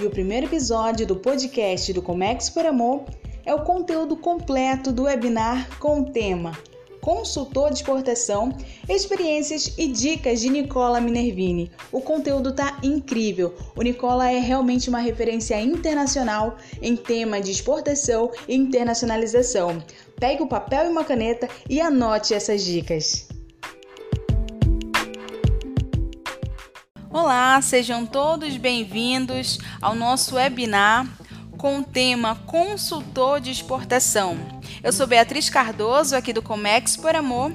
e o primeiro episódio do podcast do Comex por Amor é o conteúdo completo do webinar com o tema Consultor de Exportação, Experiências e Dicas de Nicola Minervini. O conteúdo tá incrível. O Nicola é realmente uma referência internacional em tema de exportação e internacionalização. Pegue o papel e uma caneta e anote essas dicas. Olá, sejam todos bem-vindos ao nosso webinar com o tema Consultor de Exportação. Eu sou Beatriz Cardoso, aqui do Comex por Amor,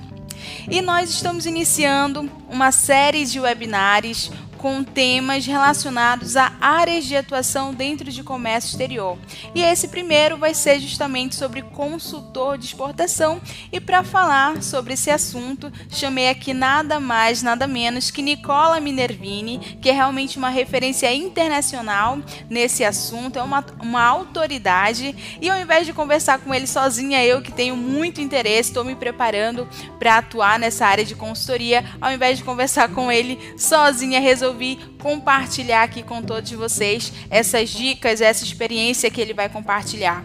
e nós estamos iniciando uma série de webinários com temas relacionados a áreas de atuação dentro de comércio exterior. E esse primeiro vai ser justamente sobre consultor de exportação. E para falar sobre esse assunto, chamei aqui nada mais, nada menos que Nicola Minervini, que é realmente uma referência internacional nesse assunto, é uma, uma autoridade. E ao invés de conversar com ele sozinha, eu que tenho muito interesse, estou me preparando para atuar nessa área de consultoria, ao invés de conversar com ele sozinha, resolvi resolvi compartilhar aqui com todos vocês essas dicas, essa experiência que ele vai compartilhar.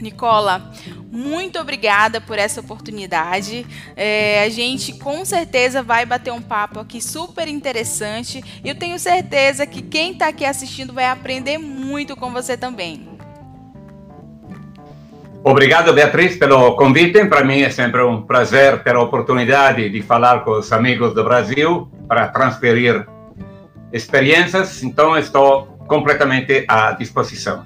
Nicola, muito obrigada por essa oportunidade. É, a gente com certeza vai bater um papo aqui super interessante e eu tenho certeza que quem está aqui assistindo vai aprender muito com você também. Obrigado, Beatriz, pelo convite. Para mim é sempre um prazer ter a oportunidade de falar com os amigos do Brasil para transferir experiências, então estou completamente à disposição.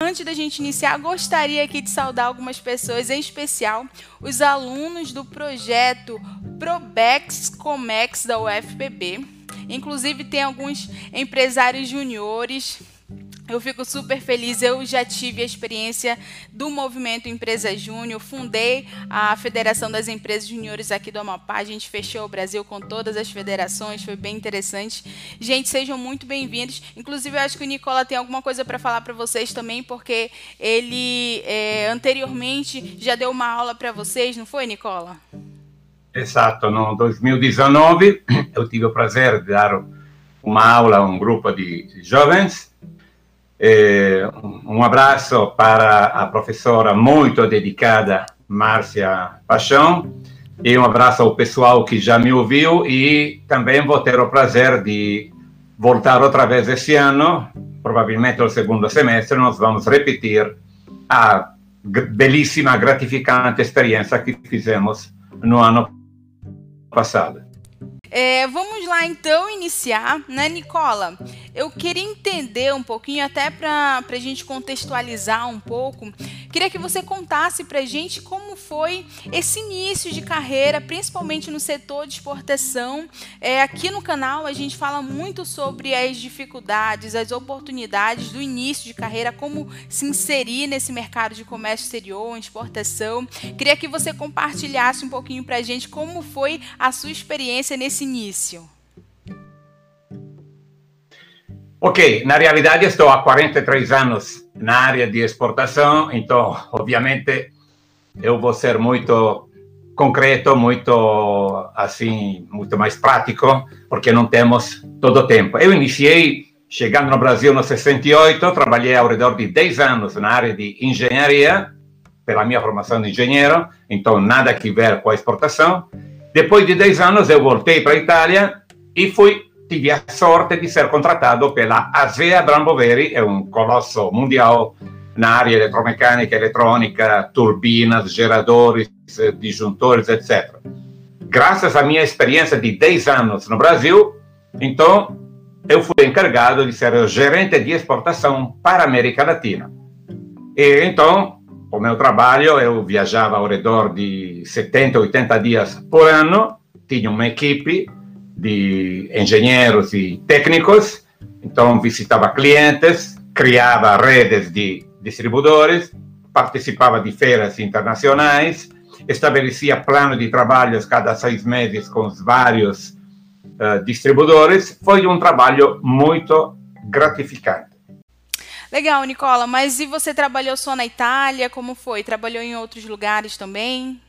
Antes da gente iniciar, gostaria aqui de saudar algumas pessoas, em especial os alunos do projeto Probex Comex da UFPB. Inclusive, tem alguns empresários juniores eu fico super feliz. Eu já tive a experiência do movimento Empresa Júnior, fundei a Federação das Empresas Júniores aqui do Amapá. A gente fechou o Brasil com todas as federações, foi bem interessante. Gente, sejam muito bem-vindos. Inclusive, eu acho que o Nicola tem alguma coisa para falar para vocês também, porque ele é, anteriormente já deu uma aula para vocês, não foi, Nicola? Exato. No 2019, eu tive o prazer de dar uma aula a um grupo de jovens eh, um abraço para a professora muito dedicada, Márcia Paixão, e um abraço ao pessoal que já me ouviu e também vou ter o prazer de voltar outra vez esse ano, provavelmente no segundo semestre, nós vamos repetir a belíssima, gratificante experiência que fizemos no ano passado. É, vamos lá então iniciar, né, Nicola? Eu queria entender um pouquinho, até para a gente contextualizar um pouco, queria que você contasse para a gente como foi esse início de carreira, principalmente no setor de exportação. É, aqui no canal a gente fala muito sobre as dificuldades, as oportunidades do início de carreira, como se inserir nesse mercado de comércio exterior, exportação. Queria que você compartilhasse um pouquinho para a gente como foi a sua experiência nesse início? Ok, na realidade estou há 43 anos na área de exportação, então, obviamente, eu vou ser muito concreto, muito assim, muito mais prático, porque não temos todo o tempo. Eu iniciei chegando no Brasil no 68, trabalhei ao redor de 10 anos na área de engenharia, pela minha formação de engenheiro, então nada que ver com a exportação. Depois de 10 anos, eu voltei para a Itália e fui, tive a sorte de ser contratado pela ASEA Bramboveri, é um colosso mundial na área eletromecânica, eletrônica, turbinas, geradores, disjuntores, etc. Graças à minha experiência de 10 anos no Brasil, então, eu fui encarregado de ser o gerente de exportação para a América Latina. E então, o meu trabalho, eu viajava ao redor de 70, 80 dias por ano, tinha uma equipe de engenheiros e técnicos, então visitava clientes, criava redes de distribuidores, participava de feiras internacionais, estabelecia plano de trabalhos cada seis meses com os vários uh, distribuidores. Foi um trabalho muito gratificante. Legal, Nicola, mas e você trabalhou só na Itália? Como foi? Trabalhou em outros lugares também?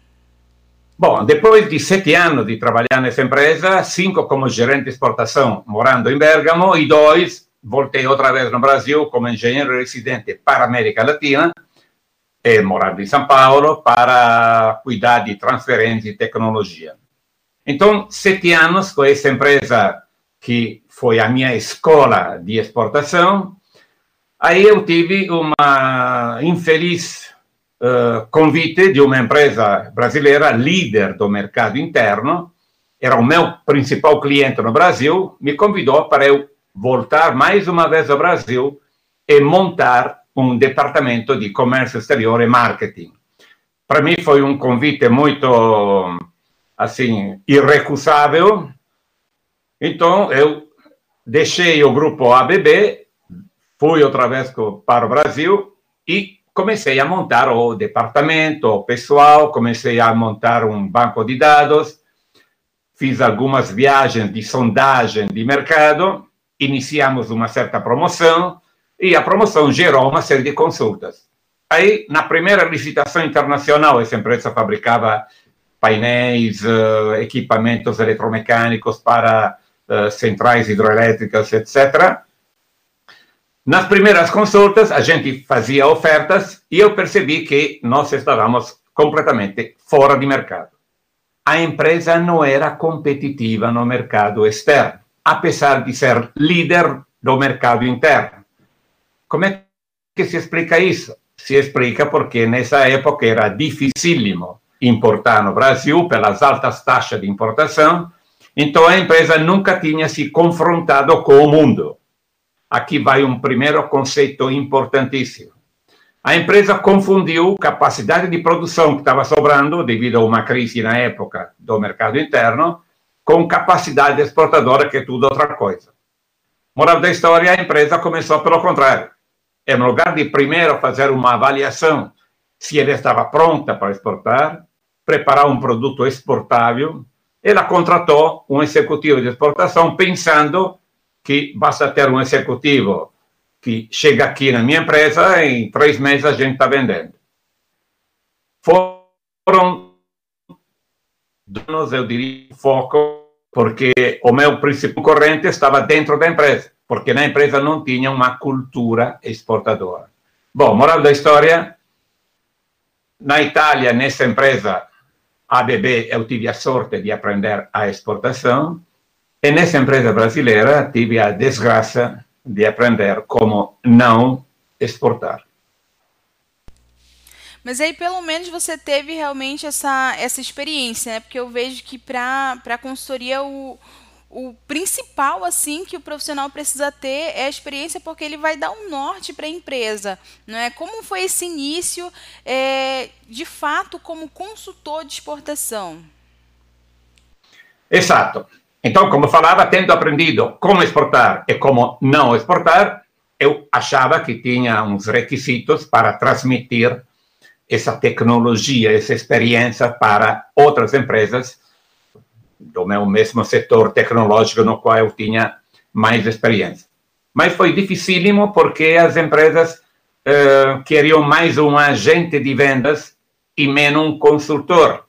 Bom, depois de sete anos de trabalhar nessa empresa, cinco como gerente de exportação morando em Bergamo e dois voltei outra vez no Brasil como engenheiro residente para a América Latina e morando em São Paulo para cuidar de transferência e tecnologia. Então, sete anos com essa empresa que foi a minha escola de exportação. Aí eu tive uma infeliz uh, convite de uma empresa brasileira, líder do mercado interno, era o meu principal cliente no Brasil, me convidou para eu voltar mais uma vez ao Brasil e montar um departamento de comércio exterior e marketing. Para mim foi um convite muito assim irrecusável. Então eu deixei o grupo ABB, fui outra vez para o Brasil e comecei a montar o departamento, o pessoal, comecei a montar um banco de dados fiz algumas viagens de sondagem de mercado, iniciamos uma certa promoção e a promoção gerou uma série de consultas. Aí, na primeira licitação internacional, essa empresa fabricava painéis, uh, equipamentos eletromecânicos para uh, centrais hidroelétricas, etc. Nas primeiras consultas, a gente fazia ofertas e eu percebi que nós estávamos completamente fora de mercado a empresa não era competitiva no mercado externo, apesar de ser líder do mercado interno. Como é que se explica isso? Se explica porque nessa época era dificílimo importar no Brasil pelas altas taxas de importação, então a empresa nunca tinha se confrontado com o mundo. Aqui vai um primeiro conceito importantíssimo. A empresa confundiu capacidade de produção que estava sobrando, devido a uma crise na época do mercado interno, com capacidade exportadora, que é tudo outra coisa. Moral da história, a empresa começou pelo contrário. Em lugar de primeiro fazer uma avaliação se ela estava pronta para exportar, preparar um produto exportável, ela contratou um executivo de exportação pensando que basta ter um executivo que chega aqui na minha empresa em três meses a gente está vendendo. Foram donos, eu diria, foco, porque o meu principal corrente estava dentro da empresa, porque na empresa não tinha uma cultura exportadora. Bom, moral da história, na Itália, nessa empresa ABB, eu tive a sorte de aprender a exportação, e nessa empresa brasileira tive a desgraça de aprender como não exportar. Mas aí, pelo menos, você teve realmente essa, essa experiência, né? Porque eu vejo que para a consultoria o, o principal, assim, que o profissional precisa ter é a experiência, porque ele vai dar um norte para a empresa. Não é? Como foi esse início, é, de fato, como consultor de exportação? Exato. Então, como falava, tendo aprendido como exportar e como não exportar, eu achava que tinha uns requisitos para transmitir essa tecnologia, essa experiência para outras empresas do meu mesmo setor tecnológico no qual eu tinha mais experiência. Mas foi dificílimo porque as empresas uh, queriam mais um agente de vendas e menos um consultor.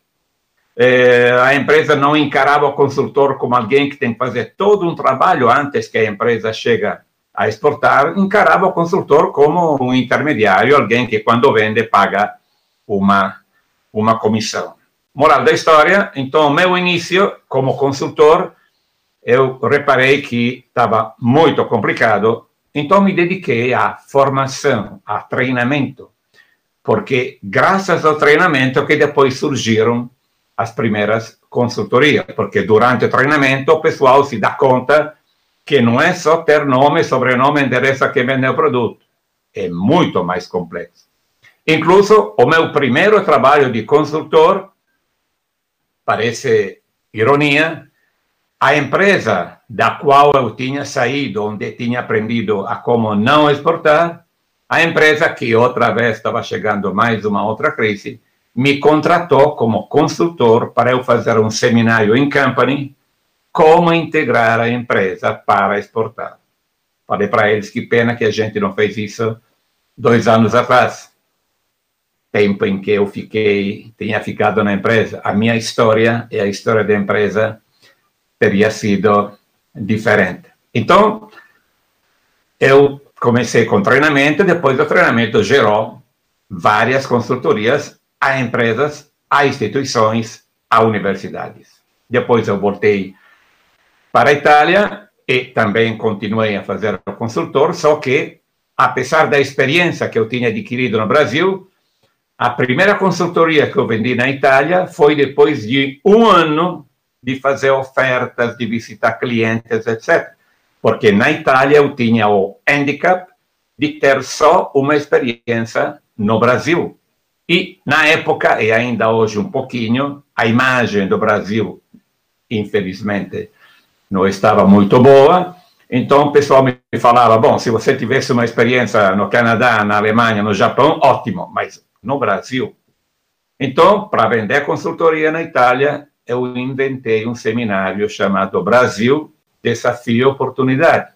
É, a empresa não encarava o consultor como alguém que tem que fazer todo um trabalho antes que a empresa chega a exportar, encarava o consultor como um intermediário, alguém que quando vende paga uma, uma comissão. Moral da história, então, meu início como consultor, eu reparei que estava muito complicado, então me dediquei à formação, a treinamento, porque graças ao treinamento que depois surgiram as primeiras consultorias, porque durante o treinamento o pessoal se dá conta que não é só ter nome, sobrenome, endereço a quem vende o produto. É muito mais complexo. Incluso o meu primeiro trabalho de consultor, parece ironia, a empresa da qual eu tinha saído, onde tinha aprendido a como não exportar, a empresa que outra vez estava chegando mais uma outra crise, me contratou como consultor para eu fazer um seminário em company como integrar a empresa para exportar. Falei para eles que pena que a gente não fez isso dois anos atrás, tempo em que eu fiquei, tinha ficado na empresa. A minha história e a história da empresa teria sido diferente. Então, eu comecei com treinamento, depois do treinamento gerou várias consultorias a empresas, a instituições, a universidades. Depois eu voltei para a Itália e também continuei a fazer consultor, só que, apesar da experiência que eu tinha adquirido no Brasil, a primeira consultoria que eu vendi na Itália foi depois de um ano de fazer ofertas, de visitar clientes, etc. Porque na Itália eu tinha o handicap de ter só uma experiência no Brasil. E, na época, e ainda hoje um pouquinho, a imagem do Brasil, infelizmente, não estava muito boa. Então, o pessoal me falava: bom, se você tivesse uma experiência no Canadá, na Alemanha, no Japão, ótimo, mas no Brasil. Então, para vender consultoria na Itália, eu inventei um seminário chamado Brasil Desafio e Oportunidade,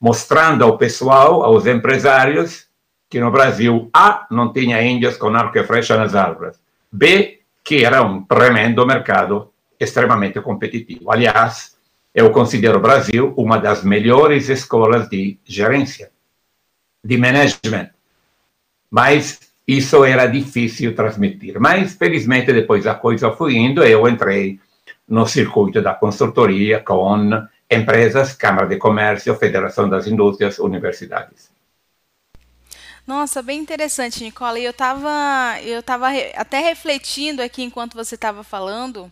mostrando ao pessoal, aos empresários, que no Brasil, A, não tinha índios com arco e flecha nas árvores, B, que era um tremendo mercado extremamente competitivo. Aliás, eu considero o Brasil uma das melhores escolas de gerência, de management. Mas isso era difícil transmitir. Mas, felizmente, depois a coisa foi indo e eu entrei no circuito da consultoria com empresas, Câmara de Comércio, Federação das Indústrias, universidades. Nossa, bem interessante, Nicola. E eu estava eu tava até refletindo aqui enquanto você estava falando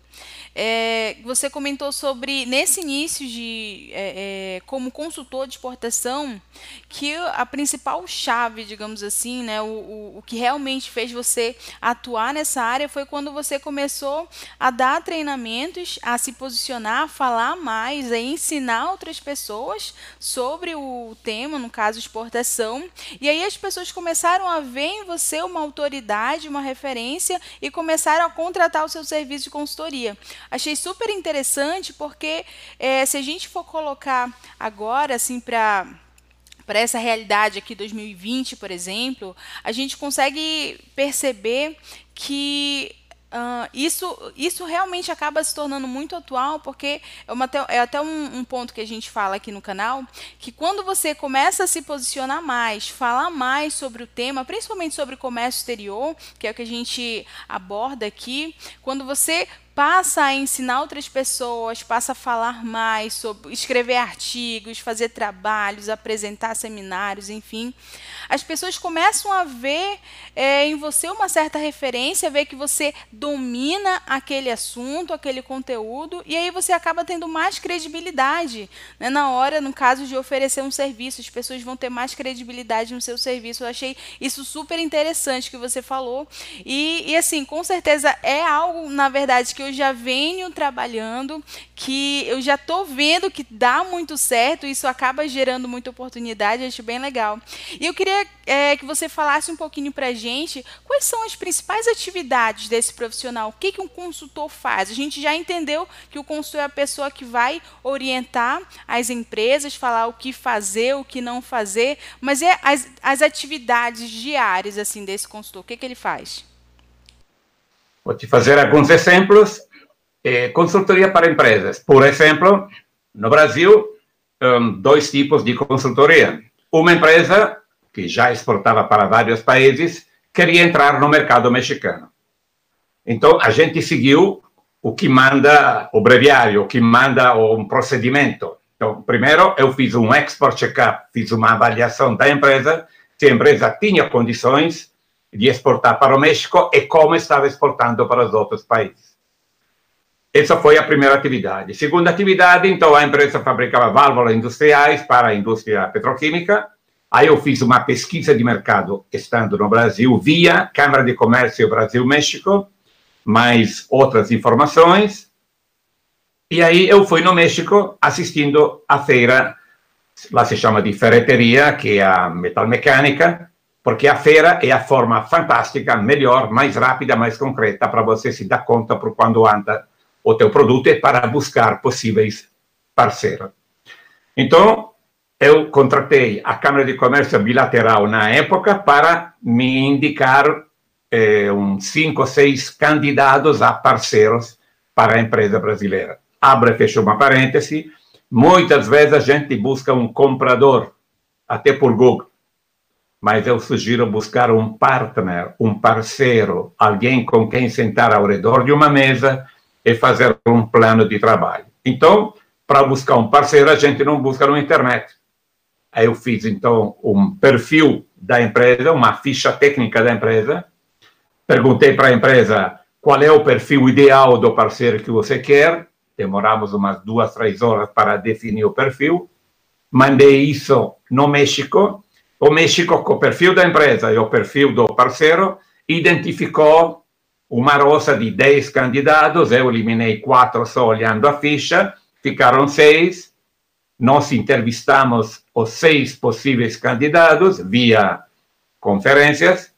é, você comentou sobre, nesse início de é, é, como consultor de exportação, que a principal chave, digamos assim, né, o, o, o, que realmente fez você atuar nessa área foi quando você começou a dar treinamentos, a se posicionar, a falar mais, a ensinar outras pessoas sobre o tema, no caso exportação. E aí as pessoas começaram a ver em você uma autoridade, uma referência e começaram a contratar o seu serviço de consultoria. Achei super interessante porque é, se a gente for colocar agora assim para para essa realidade aqui 2020, por exemplo, a gente consegue perceber que Uh, isso, isso realmente acaba se tornando muito atual, porque é, uma, é até um, um, ponto que a gente fala aqui no canal, que quando você começa a se posicionar mais, falar mais sobre o tema, principalmente sobre comércio exterior, que é o que a gente aborda aqui, quando você passa a ensinar outras pessoas, passa a falar mais sobre escrever artigos, fazer trabalhos, apresentar seminários, enfim, as pessoas começam a ver é, em você uma certa referência, ver que você domina aquele assunto, aquele conteúdo, e aí você acaba tendo mais credibilidade né? na hora, no caso de oferecer um serviço, as pessoas vão ter mais credibilidade no seu serviço. Eu achei isso super interessante que você falou, e, e assim, com certeza é algo, na verdade, que eu já venho trabalhando, que eu já estou vendo que dá muito certo, isso acaba gerando muita oportunidade, acho bem legal. E eu queria é, que você falasse um pouquinho para a gente quais são as principais atividades desse profissional, o que, que um consultor faz. A gente já entendeu que o consultor é a pessoa que vai orientar as empresas, falar o que fazer, o que não fazer, mas é as, as atividades diárias assim desse consultor, o que, que ele faz? Vou te fazer alguns exemplos. Eh, consultoria para empresas. Por exemplo, no Brasil, um, dois tipos de consultoria. Uma empresa que já exportava para vários países queria entrar no mercado mexicano. Então, a gente seguiu o que manda o breviário, o que manda um procedimento. Então, primeiro, eu fiz um export check-up, fiz uma avaliação da empresa, se a empresa tinha condições de exportar para o México e como estava exportando para os outros países. Essa foi a primeira atividade. Segunda atividade, então, a empresa fabricava válvulas industriais para a indústria petroquímica. Aí eu fiz uma pesquisa de mercado estando no Brasil via Câmara de Comércio Brasil-México, mais outras informações. E aí eu fui no México assistindo a feira, lá se chama de ferreteria, que é a metalmecânica, porque a feira é a forma fantástica, melhor, mais rápida, mais concreta para você se dar conta por quando anda o teu produto é para buscar possíveis parceiros. Então, eu contratei a Câmara de Comércio Bilateral na época para me indicar eh, uns cinco ou seis candidatos a parceiros para a empresa brasileira. Abre e fecha uma parêntese. Muitas vezes a gente busca um comprador até por Google. Mas eu sugiro buscar um partner, um parceiro, alguém com quem sentar ao redor de uma mesa e fazer um plano de trabalho. Então, para buscar um parceiro, a gente não busca na internet. Eu fiz, então, um perfil da empresa, uma ficha técnica da empresa, perguntei para a empresa qual é o perfil ideal do parceiro que você quer, demoramos umas duas, três horas para definir o perfil, mandei isso no México, o México, com o perfil da empresa e o perfil do parceiro, identificou uma roça de 10 candidatos, eu eliminei quatro só olhando a ficha, ficaram seis, nós entrevistamos os seis possíveis candidatos via conferências,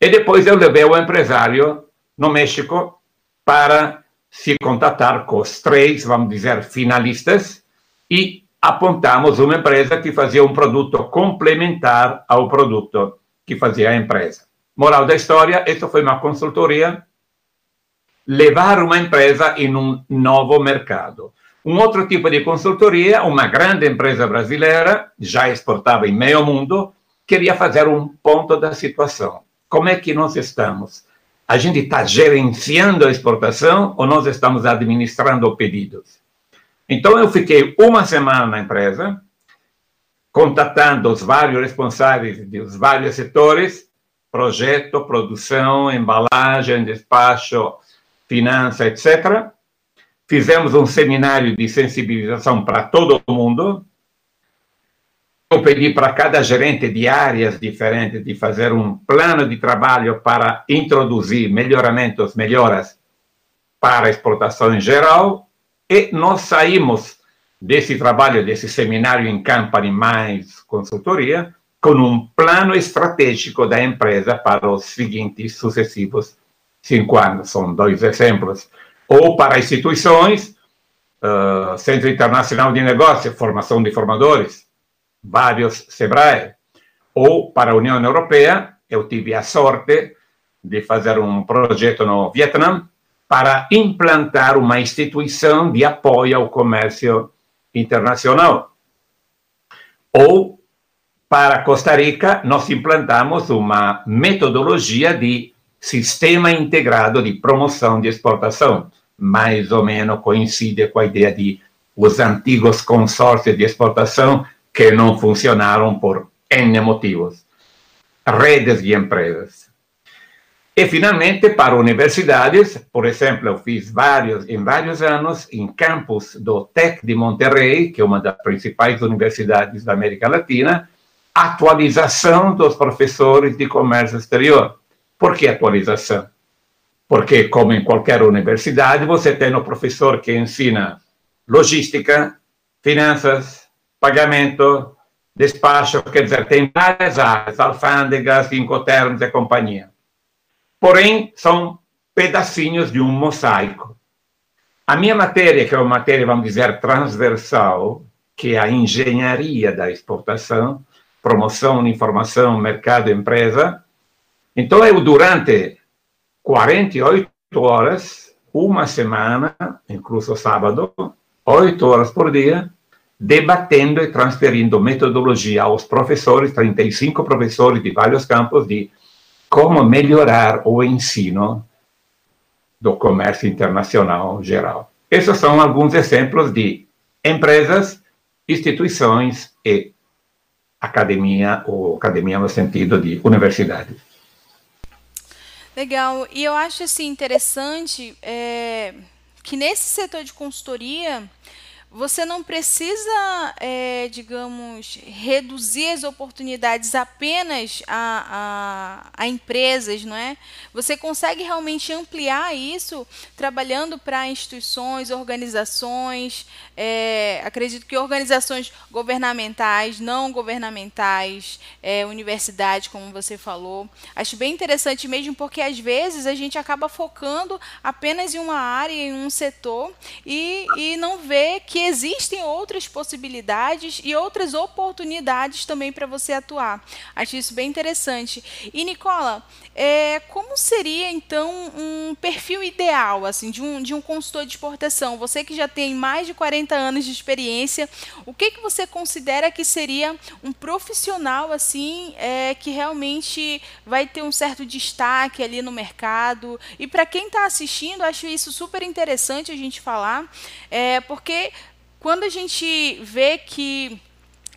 e depois eu levei o empresário no México para se contatar com os três, vamos dizer, finalistas, e apontamos uma empresa que fazia um produto complementar ao produto que fazia a empresa. Moral da história, isso foi uma consultoria, levar uma empresa em um novo mercado. Um outro tipo de consultoria, uma grande empresa brasileira, já exportava em meio mundo, queria fazer um ponto da situação. Como é que nós estamos? A gente está gerenciando a exportação ou nós estamos administrando pedidos? Então, eu fiquei uma semana na empresa, contatando os vários responsáveis dos vários setores, projeto, produção, embalagem, despacho, finança, etc. Fizemos um seminário de sensibilização para todo mundo. Eu pedi para cada gerente de áreas diferentes de fazer um plano de trabalho para introduzir melhoramentos, melhoras para a exportação em geral e nós saímos desse trabalho, desse seminário em Campani mais consultoria, com um plano estratégico da empresa para os seguintes sucessivos cinco anos. São dois exemplos. Ou para instituições, uh, Centro Internacional de Negócios, formação de formadores, vários SEBRAE. Ou para a União Europeia, eu tive a sorte de fazer um projeto no Vietnã, para implantar uma instituição de apoio ao comércio internacional. Ou, para Costa Rica, nós implantamos uma metodologia de sistema integrado de promoção de exportação. Mais ou menos coincide com a ideia de os antigos consórcios de exportação que não funcionaram por N motivos. Redes de empresas. E, finalmente, para universidades, por exemplo, eu fiz vários, em vários anos, em campus do TEC de Monterrey, que é uma das principais universidades da América Latina, atualização dos professores de comércio exterior. Por que atualização? Porque, como em qualquer universidade, você tem o professor que ensina logística, finanças, pagamento, despacho, quer dizer, tem várias áreas, alfândegas, incoterms e companhia porém são pedacinhos de um mosaico. A minha matéria, que é uma matéria, vamos dizer, transversal, que é a engenharia da exportação, promoção, informação, mercado, empresa. Então, eu, durante 48 horas, uma semana, incluso sábado, oito horas por dia, debatendo e transferindo metodologia aos professores, 35 professores de vários campos de como melhorar o ensino do comércio internacional geral. Esses são alguns exemplos de empresas, instituições e academia, ou academia no sentido de universidade. Legal. E eu acho assim interessante é, que nesse setor de consultoria você não precisa, é, digamos, reduzir as oportunidades apenas a, a, a, empresas, não é? Você consegue realmente ampliar isso trabalhando para instituições, organizações, é, acredito que organizações governamentais, não governamentais, é, universidades, como você falou. Acho bem interessante mesmo, porque às vezes a gente acaba focando apenas em uma área, em um setor, e, e não vê que que existem outras possibilidades e outras oportunidades também para você atuar. Acho isso bem interessante. E Nicola, é, como seria então um perfil ideal assim de um, de um consultor de exportação? Você que já tem mais de 40 anos de experiência, o que, que você considera que seria um profissional assim é, que realmente vai ter um certo destaque ali no mercado? E para quem está assistindo, acho isso super interessante a gente falar, é, porque quando a gente vê que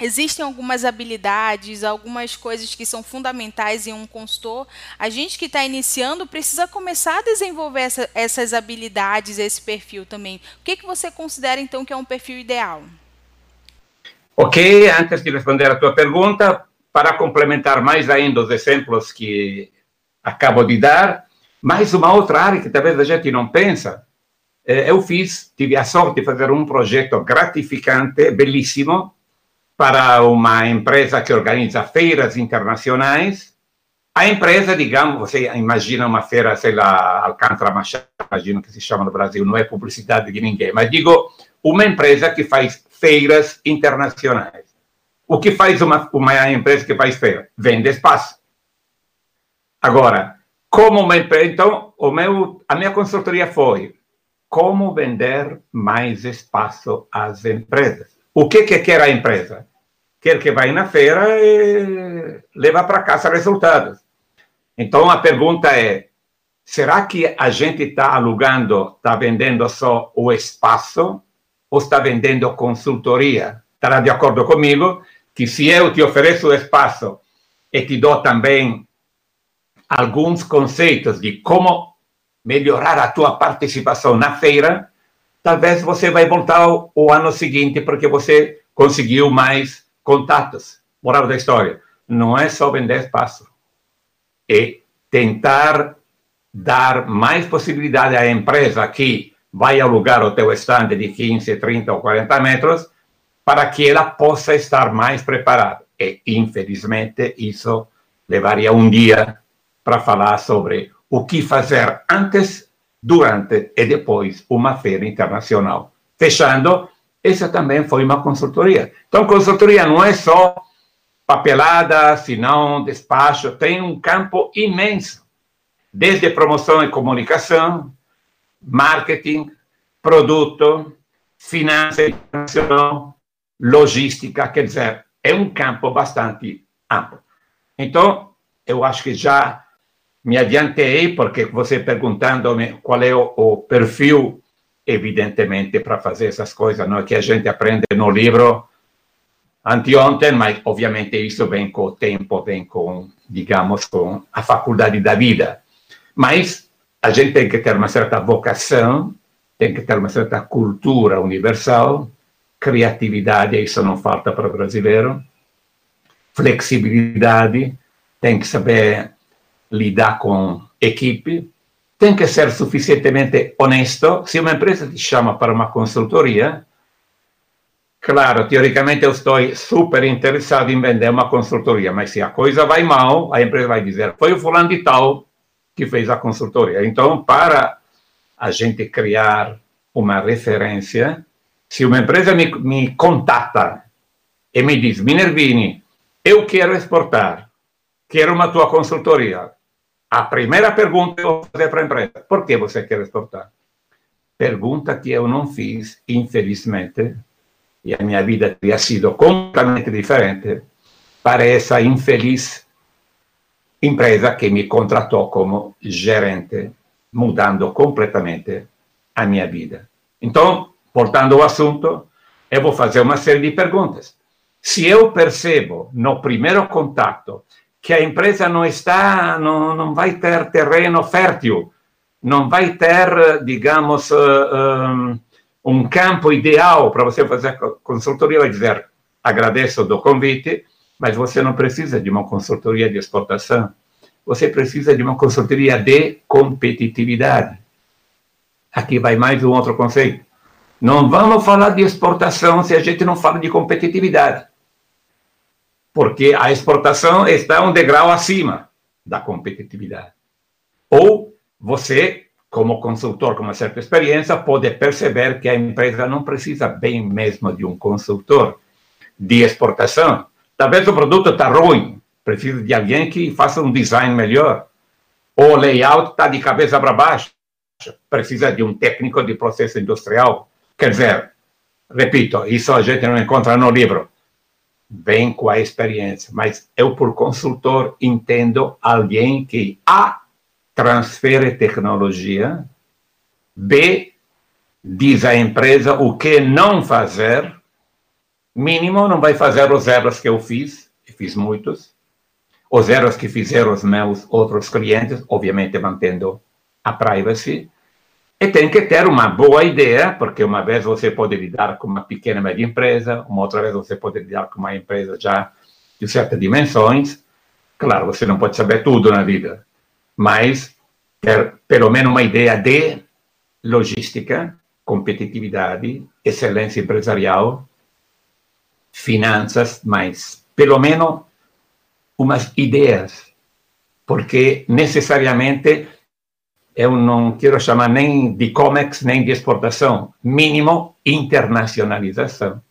existem algumas habilidades, algumas coisas que são fundamentais em um consultor, a gente que está iniciando precisa começar a desenvolver essa, essas habilidades, esse perfil também. O que, que você considera, então, que é um perfil ideal? Ok, antes de responder a tua pergunta, para complementar mais ainda os exemplos que acabo de dar, mais uma outra área que talvez a gente não pensa, eh, eu fiz, tive a sorte de fazer um projeto gratificante, belíssimo, para uma empresa que organiza feiras internacionais. A empresa, digamos, você imagina uma feira, sei lá, Alcântara Machado, imagino que se chama no Brasil, não é publicidade de ninguém, mas digo, uma empresa que faz feiras internacionais. O que faz uma, uma empresa que faz feira? Vende espaço. Agora, como uma empresa, então, o meu, a minha consultoria foi como vender mais espaço às empresas. O que, que quer a empresa? Quer que vá na feira e leva para casa resultados. Então, a pergunta é, será que a gente está alugando, está vendendo só o espaço ou está vendendo consultoria? Estará de acordo comigo que se eu te ofereço espaço e te dou também alguns conceitos de como melhorar a tua participação na feira, talvez você vai voltar o ano seguinte porque você conseguiu mais contatos. Moral da história, não é só vender espaço, é tentar dar mais possibilidade à empresa que vai alugar o teu stand de 15, 30 ou 40 metros para que ela possa estar mais preparada. E, infelizmente, isso levaria um dia para falar sobre o que fazer antes, durante e depois uma feira internacional. Fechando, essa também foi uma consultoria. Então, consultoria não é só papelada, senão despacho, tem um campo imenso, desde promoção e comunicação, marketing, produto, finança internacional, logística, quer dizer, é um campo bastante amplo. Então, eu acho que já me adiantei, porque você perguntando-me qual é o, o perfil, evidentemente, para fazer essas coisas, não? É que a gente aprende no livro. Anteontem, mas obviamente isso vem com o tempo, vem com, digamos, com a faculdade da vida. Mas a gente tem que ter uma certa vocação, tem que ter uma certa cultura universal, criatividade, isso não falta para o brasileiro, flexibilidade, tem que saber lidar com equipe, tem que ser suficientemente honesto. Se uma empresa te chama para uma consultoria, claro, teoricamente eu estou super interessado em vender uma consultoria, mas se a coisa vai mal, a empresa vai dizer, foi o fulano de tal que fez a consultoria. Então, para a gente criar uma referência, se uma empresa me, me contata e me diz, Minervini, eu quero exportar, quero uma tua consultoria, a primeira pergunta eu vou fazer para a empresa: por que você quer exportar? Pergunta que eu não fiz, infelizmente, e a minha vida teria sido completamente diferente para essa infeliz empresa que me contratou como gerente, mudando completamente a minha vida. Então, voltando ao assunto, eu vou fazer uma série de perguntas. Se eu percebo no primeiro contato que a empresa não está, não, não vai ter terreno fértil, não vai ter, digamos, um, um campo ideal para você fazer consultoria, vai dizer, agradeço do convite, mas você não precisa de uma consultoria de exportação, você precisa de uma consultoria de competitividade. Aqui vai mais um outro conceito. Não vamos falar de exportação se a gente não fala de competitividade porque a exportação está um degrau acima da competitividade. Ou você como consultor com uma certa experiência, pode perceber que a empresa não precisa bem mesmo de um consultor de exportação. Talvez o produto está ruim, precisa de alguém que faça um design melhor. O layout está de cabeça para baixo, precisa de um técnico de processo industrial. Quer dizer, repito, isso a gente não encontra no livro. Vem com a experiência, mas eu, por consultor, entendo alguém que A transfere tecnologia, B diz à empresa o que não fazer, mínimo não vai fazer os erros que eu fiz, e fiz muitos, os erros que fizeram os meus outros clientes, obviamente mantendo a privacy, e tem que ter uma boa ideia, porque uma vez você pode lidar com uma pequena e média empresa, uma outra vez você pode lidar com uma empresa já de certas dimensões. Claro, você não pode saber tudo na vida, mas ter pelo menos uma ideia de logística, competitividade, excelência empresarial, finanças, mas pelo menos umas ideias, porque necessariamente eu não quero chamar nem de COMEX, nem de exportação, mínimo internacionalização.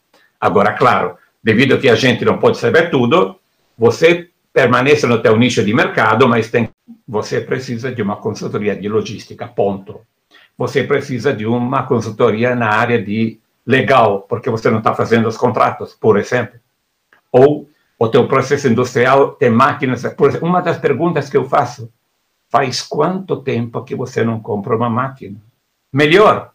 Agora, claro, devido a que a gente não pode saber tudo, você permanece no teu nicho de mercado, mas tem, você precisa de uma consultoria de logística, ponto. Você precisa de uma consultoria na área de legal, porque você não está fazendo os contratos, por exemplo. Ou o teu processo industrial tem máquinas. Por exemplo, uma das perguntas que eu faço, faz quanto tempo que você não compra uma máquina? Melhor,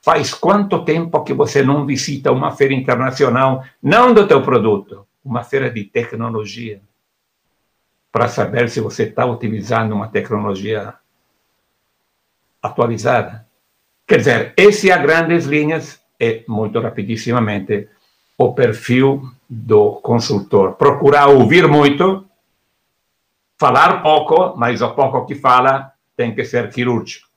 faz quanto tempo que você não visita uma feira internacional, não do teu produto, uma feira de tecnologia? para saber se você está utilizando uma tecnologia atualizada. Quer dizer, esse a grandes linhas é, muito rapidissimamente, o perfil do consultor. Procurar ouvir muito, falar pouco, mas o pouco que fala tem que ser quirúrgico.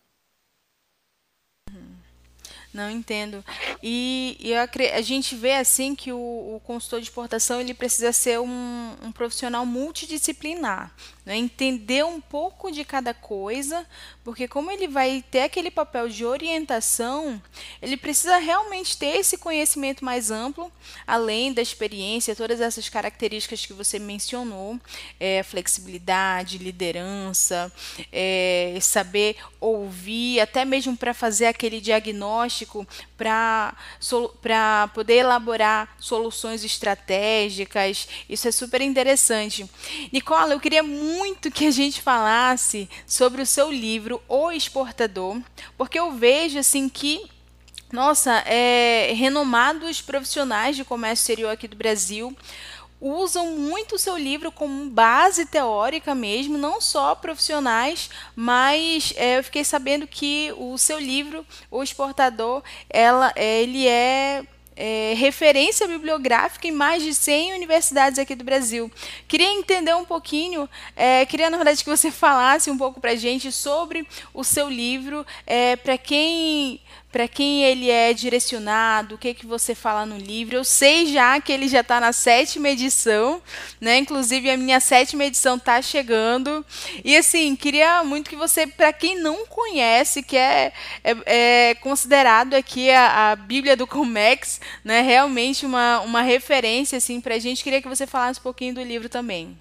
Não entendo. E, e a gente vê assim que o, o, consultor de exportação ele precisa ser um, um profissional multidisciplinar né? entender um pouco de cada coisa, porque como ele vai ter aquele papel de orientação, ele precisa realmente ter esse conhecimento mais amplo, além da experiência, todas essas características que você mencionou, é, flexibilidade, liderança, é, saber ouvir, até mesmo para fazer aquele diagnóstico, para poder elaborar soluções estratégicas. Isso é super interessante. Nicola, eu queria muito que a gente falasse sobre o seu livro O Exportador, porque eu vejo assim que nossa, é, renomados profissionais de comércio exterior aqui do Brasil usam muito o seu livro como base teórica mesmo, não só profissionais, mas é, eu fiquei sabendo que o seu livro, O Exportador, ela, é, ele é é, referência bibliográfica em mais de 100 universidades aqui do Brasil. Queria entender um pouquinho, é, queria na verdade que você falasse um pouco para a gente sobre o seu livro, é, para quem para quem ele é direcionado, o que que você fala no livro. Eu sei já que ele já está na sétima edição, né? Inclusive a minha sétima edição está chegando. E assim, queria muito que você, para quem não conhece, que é, é, é considerado aqui a, a, Bíblia do Comex, né? Realmente uma, uma referência assim para a gente. Queria que você falasse um pouquinho do livro também.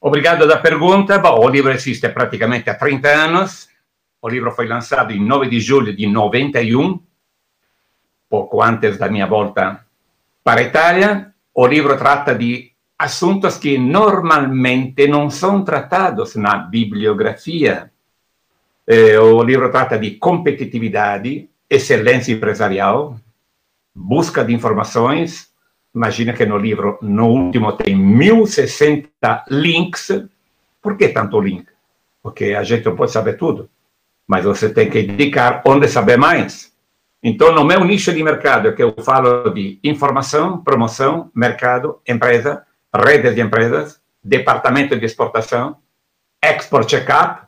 Obrigado da pergunta. Bom, o livro existe praticamente há 30 anos. O livro foi lançado em 9 de julho de 91, pouco antes da minha volta para a Itália. O livro trata de assuntos que normalmente não são tratados na bibliografia. Eh, o livro trata de competitividade, excelência empresarial, busca de informações. Imagina que no livro, no último, tem 1060 links. Por que tanto link? Porque a gente não pode saber tudo mas você tem que indicar onde saber mais. Então, no meu nicho de mercado, que eu falo de informação, promoção, mercado, empresa, redes de empresas, departamento de exportação, export checkup,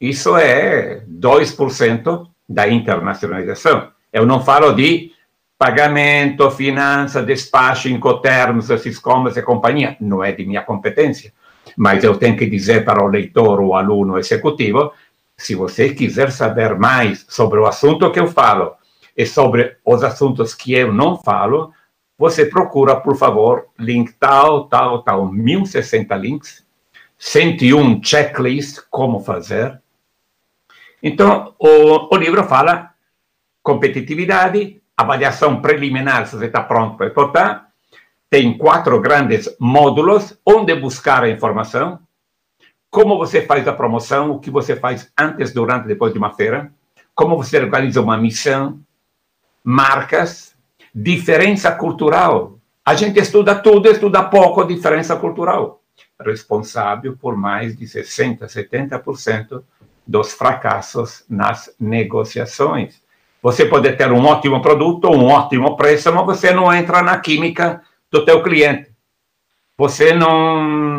isso é 2% da internacionalização. Eu não falo de pagamento, finança, despacho, incoterms, Siscomas e companhia. Não é de minha competência. Mas eu tenho que dizer para o leitor, o aluno executivo, se você quiser saber mais sobre o assunto que eu falo e sobre os assuntos que eu não falo, você procura, por favor, link tal, tal, tal, 1060 links, 101 checklist, como fazer. Então, o, o livro fala competitividade, avaliação preliminar, se você está pronto para exportar, tem quatro grandes módulos onde buscar a informação, como você faz a promoção, o que você faz antes, durante depois de uma feira, como você organiza uma missão, marcas, diferença cultural. A gente estuda tudo, estuda pouco diferença cultural. Responsável por mais de 60%, 70% dos fracassos nas negociações. Você pode ter um ótimo produto, um ótimo preço, mas você não entra na química do teu cliente. Você não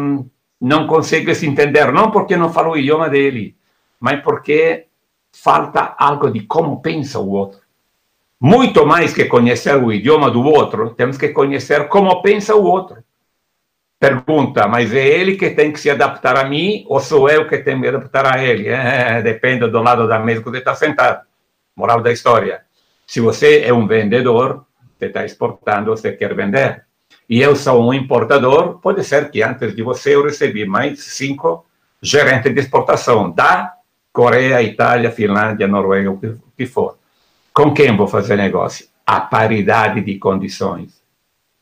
não consegue se entender, não porque não fala o idioma dele, mas porque falta algo de como pensa o outro. Muito mais que conhecer o idioma do outro, temos que conhecer como pensa o outro. Pergunta, mas é ele que tem que se adaptar a mim ou sou eu que tenho que me adaptar a ele? É, depende do lado da mesa que você está sentado. Moral da história. Se você é um vendedor, você está exportando, você quer vender e eu sou um importador, pode ser que antes de você eu recebi mais cinco gerentes de exportação da Coreia, Itália, Finlândia, Noruega, o que for. Com quem vou fazer negócio? A paridade de condições.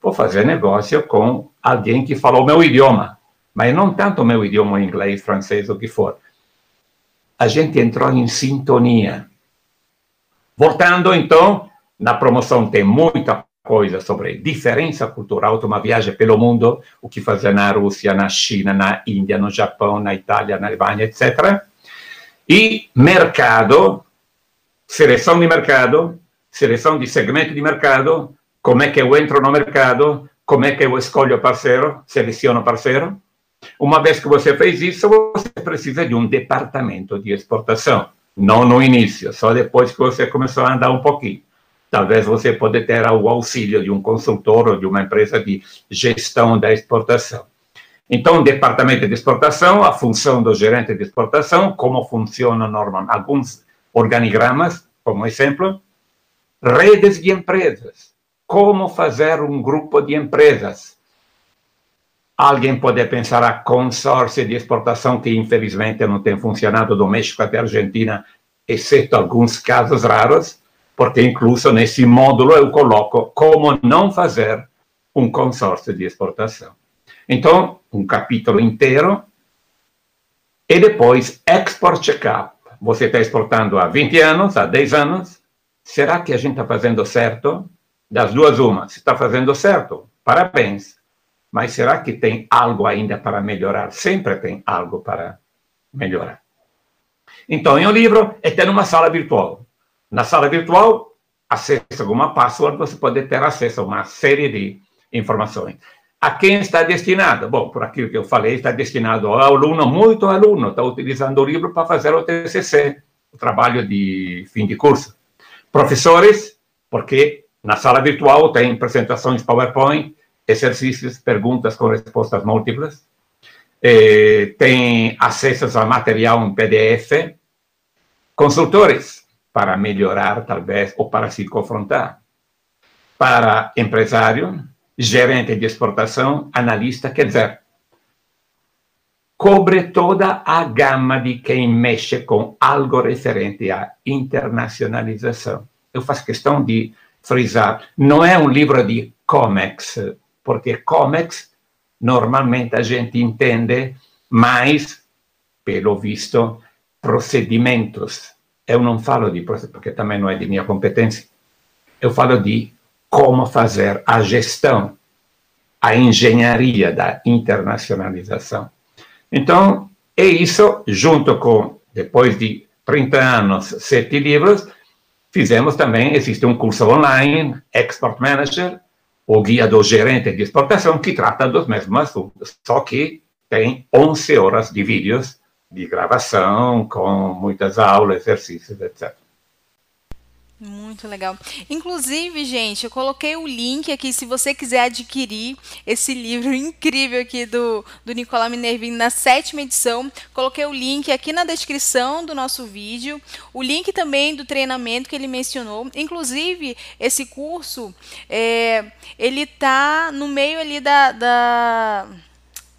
Vou fazer negócio com alguém que fala o meu idioma, mas não tanto o meu idioma inglês, francês, o que for. A gente entrou em sintonia. Voltando, então, na promoção tem muita coisa sobre diferença cultural de uma viagem pelo mundo, o que fazer na Rússia, na China, na Índia, no Japão, na Itália, na Alemanha, etc. E mercado, seleção de mercado, seleção de segmento de mercado, como é que eu entro no mercado, como é que eu escolho parceiro, seleciono parceiro. Uma vez que você fez isso, você precisa de um departamento de exportação. Não no início, só depois que você começou a andar um pouquinho. Talvez você pode ter o auxílio de um consultor ou de uma empresa de gestão da exportação. Então, o departamento de exportação, a função do gerente de exportação, como funciona normalmente, alguns organigramas, como exemplo, redes de empresas, como fazer um grupo de empresas. Alguém pode pensar a consórcio de exportação, que infelizmente não tem funcionado do México até a Argentina, exceto alguns casos raros, porque incluso nesse módulo eu coloco como não fazer um consórcio de exportação. Então, um capítulo inteiro. E depois, Export Checkup. Você está exportando há 20 anos, há 10 anos. Será que a gente está fazendo certo? Das duas, uma. Se está fazendo certo, parabéns. Mas será que tem algo ainda para melhorar? Sempre tem algo para melhorar. Então, em um livro, é ter uma sala virtual. Na sala virtual, acessa alguma password, você pode ter acesso a uma série de informações. A quem está destinado? Bom, por aquilo que eu falei, está destinado ao aluno, muito aluno, está utilizando o livro para fazer o TCC, o trabalho de fim de curso. Professores, porque na sala virtual tem apresentações PowerPoint, exercícios, perguntas com respostas múltiplas, eh, tem acessos a material em PDF. Consultores, para melhorar, talvez, ou para se confrontar. Para empresário, gerente de exportação, analista, quer dizer, cobre toda a gama de quem mexe com algo referente à internacionalização. Eu faço questão de frisar, não é um livro de COMEX, porque COMEX normalmente a gente entende mais, pelo visto, procedimentos eu não falo de porque também não é de minha competência. Eu falo de como fazer a gestão, a engenharia da internacionalização. Então, é isso, junto com, depois de 30 anos, sete livros, fizemos também, existe um curso online, Export Manager, o guia do gerente de exportação, que trata dos mesmos assuntos, só que tem 11 horas de vídeos de gravação, com muitas aulas, exercícios, etc. Muito legal. Inclusive, gente, eu coloquei o link aqui se você quiser adquirir esse livro incrível aqui do, do Nicolau Minervini na sétima edição. Coloquei o link aqui na descrição do nosso vídeo. O link também do treinamento que ele mencionou. Inclusive, esse curso, é, ele tá no meio ali da, da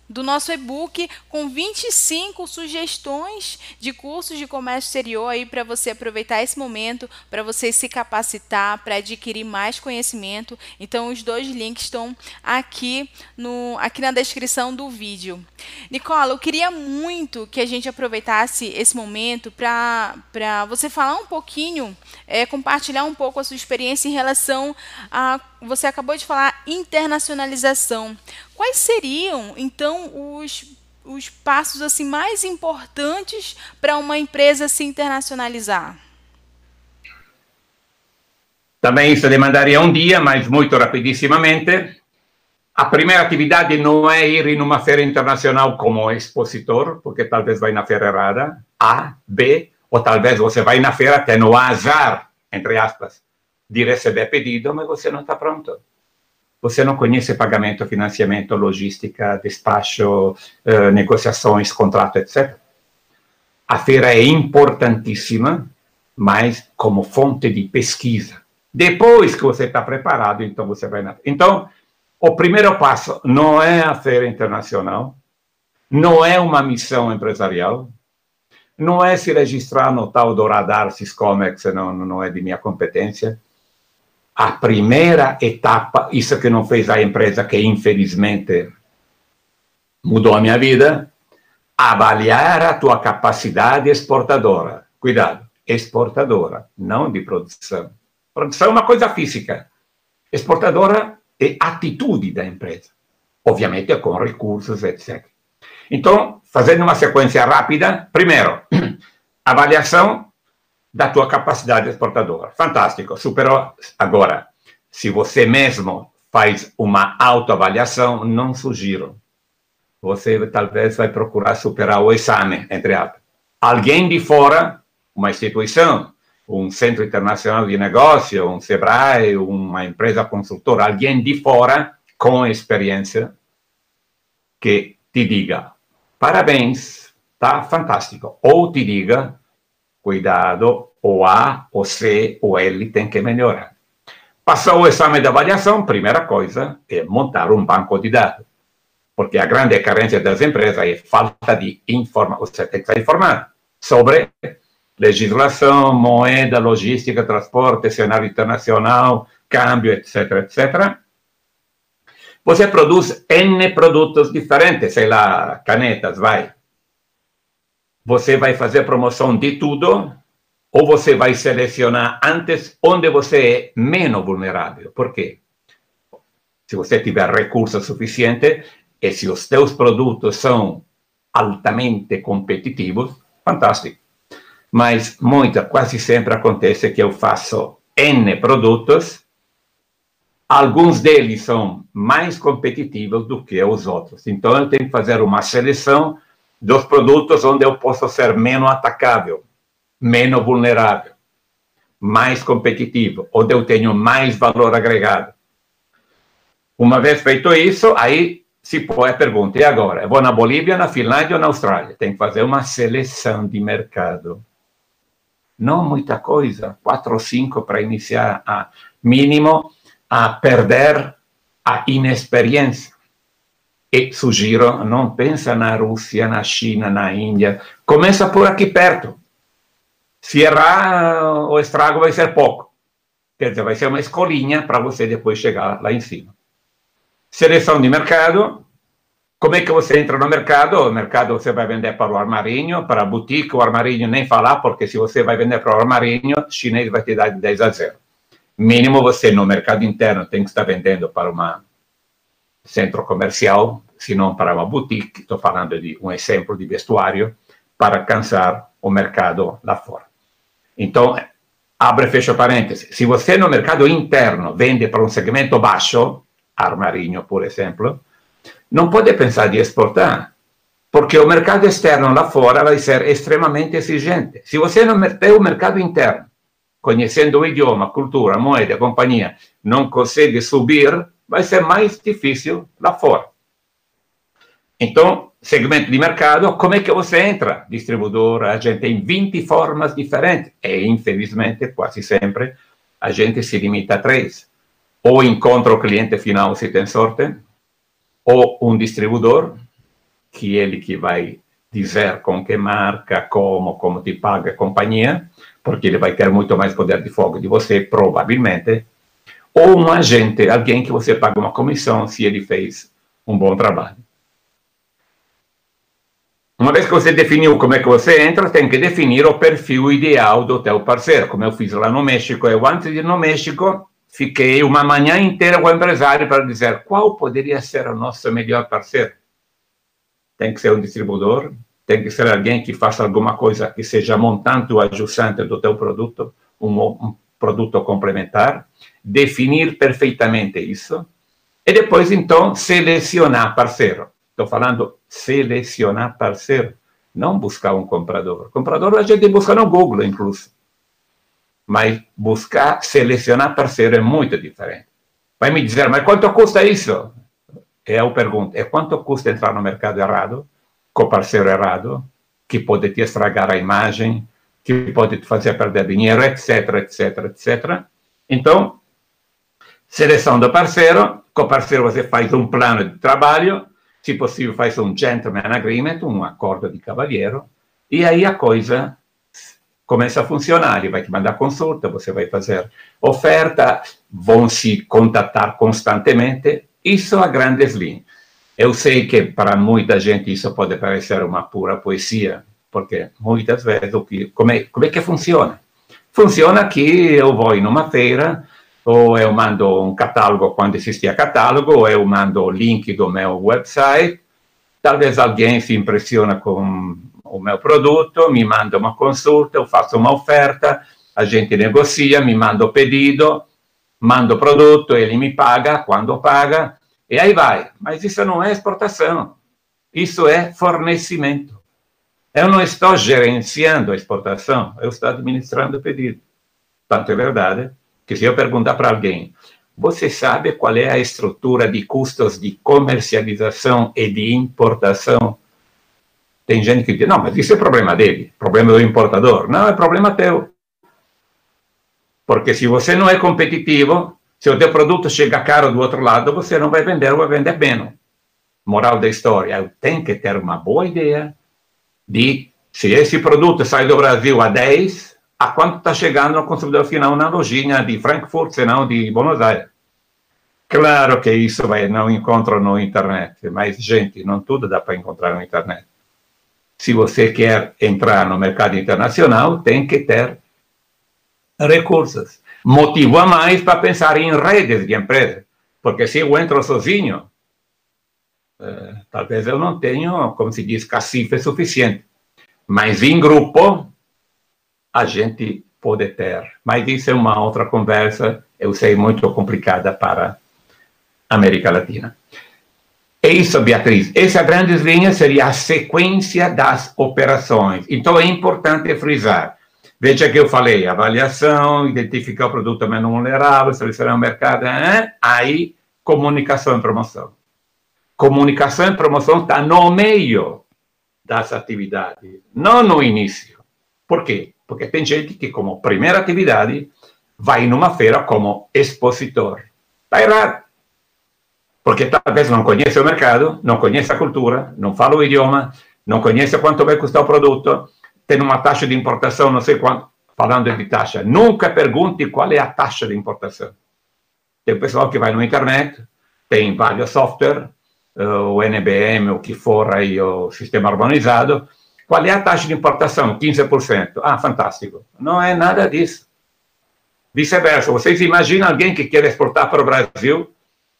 do nosso e-book com 25 sugestões de cursos de comércio exterior aí para você aproveitar esse momento, para você se capacitar, para adquirir mais conhecimento. Então os dois links estão aqui no aqui na descrição do vídeo. Nicola, eu queria muito que a gente aproveitasse esse momento para você falar um pouquinho, é, compartilhar um pouco a sua experiência em relação a você acabou de falar internacionalização. Quais seriam, então, os, os passos assim mais importantes para uma empresa se internacionalizar? Também isso demandaria um dia, mas muito rapidissimamente. A primeira atividade não é ir em uma feira internacional como expositor, porque talvez vai na feira errada, A, B, ou talvez você vai na feira tendo o azar, entre aspas, de receber pedido, mas você não está pronto. Você não conhece pagamento, financiamento, logística, despacho, eh, negociações, contrato, etc. A feira é importantíssima, mas como fonte de pesquisa. Depois que você está preparado, então você vai na. Então, o primeiro passo não é a feira internacional, não é uma missão empresarial, não é se registrar no tal do radar Siscomex, não, não é de minha competência a primeira etapa, isso que não fez a empresa que infelizmente mudou a minha vida, avaliar a tua capacidade exportadora. Cuidado, exportadora, não de produção. Produção é uma coisa física. Exportadora é atitude da empresa, obviamente com recursos, etc. Então, fazendo uma sequência rápida, primeiro, avaliação da tua capacidade exportadora. Fantástico, superou. Agora, se você mesmo faz uma autoavaliação, não sugiro. Você talvez vai procurar superar o exame, entre aspas. Alguém de fora, uma instituição, um centro internacional de negócio, um Sebrae, uma empresa consultora, alguém de fora com experiência que te diga: parabéns, tá fantástico. Ou te diga: cuidado, o A, o C, o L tem que melhorar. Passou o exame de avaliação, primeira coisa é montar um banco de dados. Porque a grande carência das empresas é falta de informação. Você tem que estar informado sobre legislação, moeda, logística, transporte, cenário internacional, câmbio, etc, etc. Você produz N produtos diferentes, sei lá, canetas, vai, você vai fazer promoção de tudo ou você vai selecionar antes onde você é menos vulnerável. Por quê? Se você tiver recurso suficiente e se os teus produtos são altamente competitivos, fantástico. Mas muita, quase sempre acontece que eu faço N produtos, alguns deles são mais competitivos do que os outros. Então eu tenho que fazer uma seleção dos produtos onde eu posso ser menos atacável, menos vulnerável, mais competitivo, onde eu tenho mais valor agregado. Uma vez feito isso, aí se põe a pergunta, e agora? Eu vou na Bolívia, na Finlândia ou na Austrália? Tem que fazer uma seleção de mercado. Não muita coisa, quatro ou cinco para iniciar a mínimo a perder a inexperiência. E sugiro, não pensa na Rússia, na China, na Índia. Começa por aqui perto. Se errar, o estrago vai ser pouco. Quer dizer, vai ser uma escolinha para você depois chegar lá em cima. Seleção de mercado. Como é que você entra no mercado? O mercado você vai vender para o armarinho, para a boutique, o armarinho nem falar, porque se você vai vender para o armarinho, o chinês vai te dar de 10 a 0. Mínimo você no mercado interno tem que estar vendendo para uma centro comercial, se não para uma boutique, estou falando de um exemplo de vestuário, para alcançar o mercado lá fora. Então, abre e fecha parênteses, se você no mercado interno vende para um segmento baixo, armarinho, por exemplo, não pode pensar de exportar, porque o mercado externo lá fora vai ser extremamente exigente. Se você não tem o mercado interno conhecendo o idioma, cultura, moeda, companhia, não consegue subir, vai ser mais difícil lá fora. Então, segmento de mercado, como é que você entra? Distribuidor, a gente tem 20 formas diferentes. E, infelizmente, quase sempre, a gente se limita a três. Ou encontra o cliente final, se tem sorte, ou um distribuidor, que é ele que vai dizer com que marca, como, como te paga a companhia, porque ele vai ter muito mais poder de fogo de você, provavelmente, ou um agente, alguém que você paga uma comissão se ele fez um bom trabalho. Uma vez que você definiu como é que você entra, tem que definir o perfil ideal do teu parceiro, como eu fiz lá no México. Eu, antes de ir no México, fiquei uma manhã inteira com o empresário para dizer qual poderia ser o nosso melhor parceiro. Tem que ser um distribuidor, tem que ser alguém que faça alguma coisa que seja montante ou ajustante do teu produto, um, um produto complementar, definir perfeitamente isso, e depois, então, selecionar parceiro. Estou falando selecionar parceiro, não buscar um comprador. Comprador a gente busca no Google, inclusive. Mas buscar, selecionar parceiro é muito diferente. Vai me dizer, mas quanto custa isso? É a pergunta. É quanto custa entrar no mercado errado, com o parceiro errado, que pode te estragar a imagem, que pode te fazer perder dinheiro, etc, etc, etc. Então, seleção do parceiro, com o parceiro você faz um plano de trabalho, se possível faz um gentleman agreement, um acordo de cavalheiro, e aí a coisa começa a funcionar. Ele vai te mandar consulta, você vai fazer oferta, vão se contatar constantemente. Isso a grandes linhas. Eu sei que para muita gente isso pode parecer uma pura poesia, porque muitas vezes o que, como, é, como é que funciona? Funciona que eu vou em uma feira, ou eu mando um catálogo quando existia catálogo, ou eu mando o link do meu website. Talvez alguém se impressiona com o meu produto, me manda uma consulta, eu faço uma oferta, a gente negocia, me manda o pedido, mando o produto, ele me paga quando paga, e aí vai. Mas isso não é exportação, isso é fornecimento. Eu não estou gerenciando a exportação, eu estou administrando o pedido. Tanto é verdade que se eu perguntar para alguém, você sabe qual é a estrutura de custos de comercialização e de importação? Tem gente que diz, não, mas isso é problema dele, problema do importador. Não, é problema teu. Porque se você não é competitivo, se o teu produto chega caro do outro lado, você não vai vender ou vai vender menos. Moral da história, eu tenho que ter uma boa ideia de se esse produto sai do Brasil a 10, a quanto está chegando no consumidor final na lojinha de Frankfurt, se não de Buenos Aires. Claro que isso vai, não encontro no internet, mas, gente, não tudo dá para encontrar no internet. Se você quer entrar no mercado internacional, tem que ter recursos. Motivo a mais para pensar em redes de empresas, porque se eu entro sozinho, eh, talvez eu não tenha, como se diz, cacife suficiente. Mas em grupo, a gente pode ter. Mas isso é uma outra conversa, eu sei, muito complicada para a América Latina. É isso, Beatriz. Essa grandes linhas seria a sequência das operações. Então, é importante frisar. Veja que eu falei, avaliação, identificar o produto menos vulnerável, selecionar o mercado, hein? aí comunicação e promoção. Comunicação e promoção está no meio das atividades, não no início. Por quê? Porque tem gente que, como primeira atividade, vai numa feira como expositor. Está errado. Porque talvez não conhece o mercado, não conhece a cultura, não fala o idioma, não conhece quanto vai custar o produto, tem uma taxa de importação, não sei quanto. Falando de taxa, nunca pergunte qual é a taxa de importação. Tem pessoal que vai na internet, tem vários softwares, eh, o NBM, o que for aí, o sistema harmonizado, qual é a taxa de importação? 15%. Ah, fantástico. Não é nada disso. Vice-versa, vocês imaginam alguém que quer exportar para o Brasil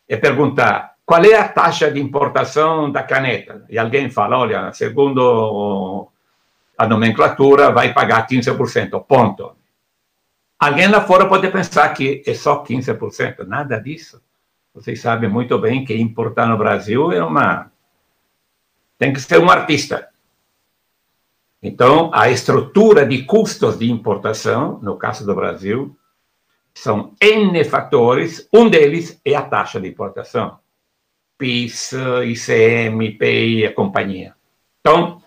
e perguntar qual é a taxa de importação da caneta? E alguém fala, olha, segundo a nomenclatura, vai pagar 15%, ponto. Alguém lá fora pode pensar que é só 15%, nada disso. Vocês sabem muito bem que importar no Brasil é uma... tem que ser um artista. Então, a estrutura de custos de importação, no caso do Brasil, são N fatores, um deles é a taxa de importação. PIS, ICM, IPI e a companhia. Então,